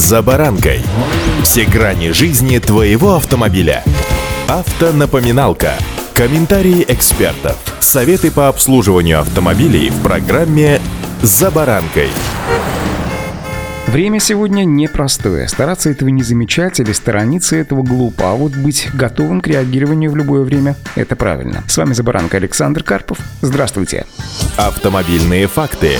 «За баранкой». Все грани жизни твоего автомобиля. Автонапоминалка. Комментарии экспертов. Советы по обслуживанию автомобилей в программе «За баранкой». Время сегодня непростое. Стараться этого не замечать или сторониться этого глупо, а вот быть готовым к реагированию в любое время – это правильно. С вами «За баранкой» Александр Карпов. Здравствуйте. Автомобильные факты.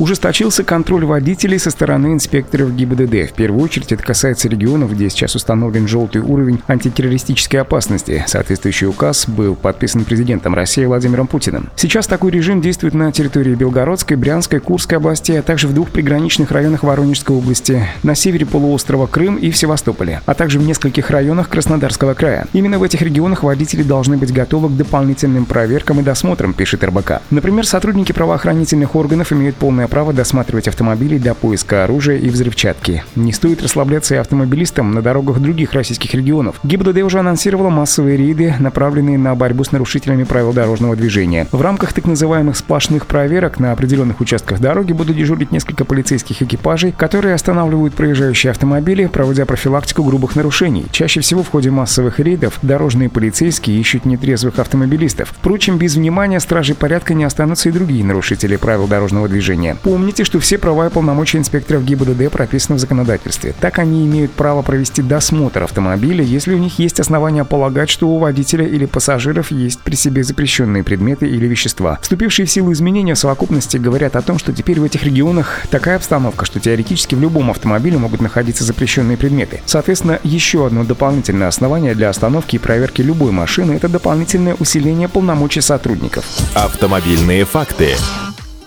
Ужесточился контроль водителей со стороны инспекторов ГИБДД. В первую очередь это касается регионов, где сейчас установлен желтый уровень антитеррористической опасности. Соответствующий указ был подписан президентом России Владимиром Путиным. Сейчас такой режим действует на территории Белгородской, Брянской, Курской областей, а также в двух приграничных районах Воронежской области, на севере полуострова Крым и в Севастополе, а также в нескольких районах Краснодарского края. Именно в этих регионах водители должны быть готовы к дополнительным проверкам и досмотрам, пишет РБК. Например, сотрудники правоохранительных органов имеют полное право досматривать автомобили для поиска оружия и взрывчатки. Не стоит расслабляться и автомобилистам на дорогах других российских регионов. ГИБДД уже анонсировала массовые рейды, направленные на борьбу с нарушителями правил дорожного движения. В рамках так называемых сплошных проверок на определенных участках дороги будут дежурить несколько полицейских экипажей, которые останавливают проезжающие автомобили, проводя профилактику грубых нарушений. Чаще всего в ходе массовых рейдов дорожные полицейские ищут нетрезвых автомобилистов. Впрочем, без внимания стражей порядка не останутся и другие нарушители правил дорожного движения. Помните, что все права и полномочия инспекторов ГИБДД прописаны в законодательстве. Так они имеют право провести досмотр автомобиля, если у них есть основания полагать, что у водителя или пассажиров есть при себе запрещенные предметы или вещества. Вступившие в силу изменения в совокупности говорят о том, что теперь в этих регионах такая обстановка, что теоретически в любом автомобиле могут находиться запрещенные предметы. Соответственно, еще одно дополнительное основание для остановки и проверки любой машины – это дополнительное усиление полномочий сотрудников. Автомобильные факты.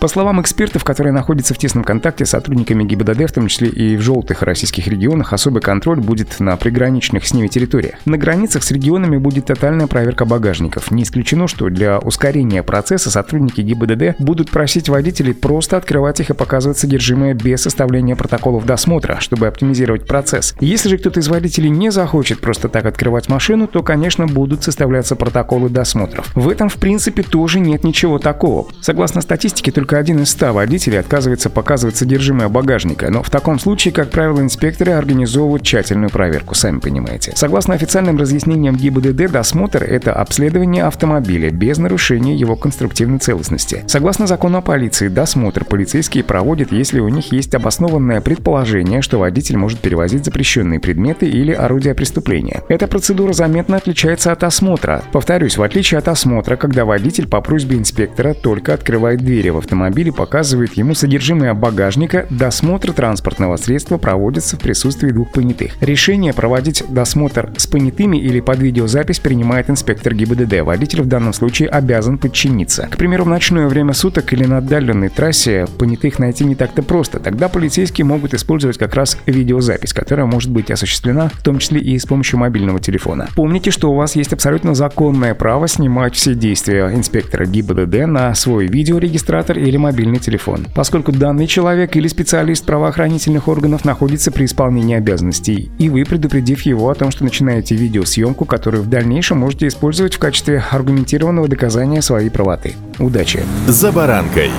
По словам экспертов, которые находятся в тесном контакте с сотрудниками ГИБДД, в том числе и в желтых российских регионах, особый контроль будет на приграничных с ними территориях. На границах с регионами будет тотальная проверка багажников. Не исключено, что для ускорения процесса сотрудники ГИБДД будут просить водителей просто открывать их и показывать содержимое без составления протоколов досмотра, чтобы оптимизировать процесс. Если же кто-то из водителей не захочет просто так открывать машину, то, конечно, будут составляться протоколы досмотров. В этом, в принципе, тоже нет ничего такого. Согласно статистике, только только один из ста водителей отказывается показывать содержимое багажника, но в таком случае, как правило, инспекторы организовывают тщательную проверку, сами понимаете. Согласно официальным разъяснениям ГИБДД, досмотр – это обследование автомобиля без нарушения его конструктивной целостности. Согласно закону о полиции, досмотр полицейские проводят, если у них есть обоснованное предположение, что водитель может перевозить запрещенные предметы или орудия преступления. Эта процедура заметно отличается от осмотра. Повторюсь, в отличие от осмотра, когда водитель по просьбе инспектора только открывает двери в автомобиль, автомобиле показывает ему содержимое багажника, досмотр транспортного средства проводится в присутствии двух понятых. Решение проводить досмотр с понятыми или под видеозапись принимает инспектор ГИБДД. Водитель в данном случае обязан подчиниться. К примеру, в ночное время суток или на отдаленной трассе понятых найти не так-то просто. Тогда полицейские могут использовать как раз видеозапись, которая может быть осуществлена в том числе и с помощью мобильного телефона. Помните, что у вас есть абсолютно законное право снимать все действия инспектора ГИБДД на свой видеорегистратор или мобильный телефон, поскольку данный человек или специалист правоохранительных органов находится при исполнении обязанностей, и вы, предупредив его о том, что начинаете видеосъемку, которую в дальнейшем можете использовать в качестве аргументированного доказания своей правоты. Удачи! За баранкой!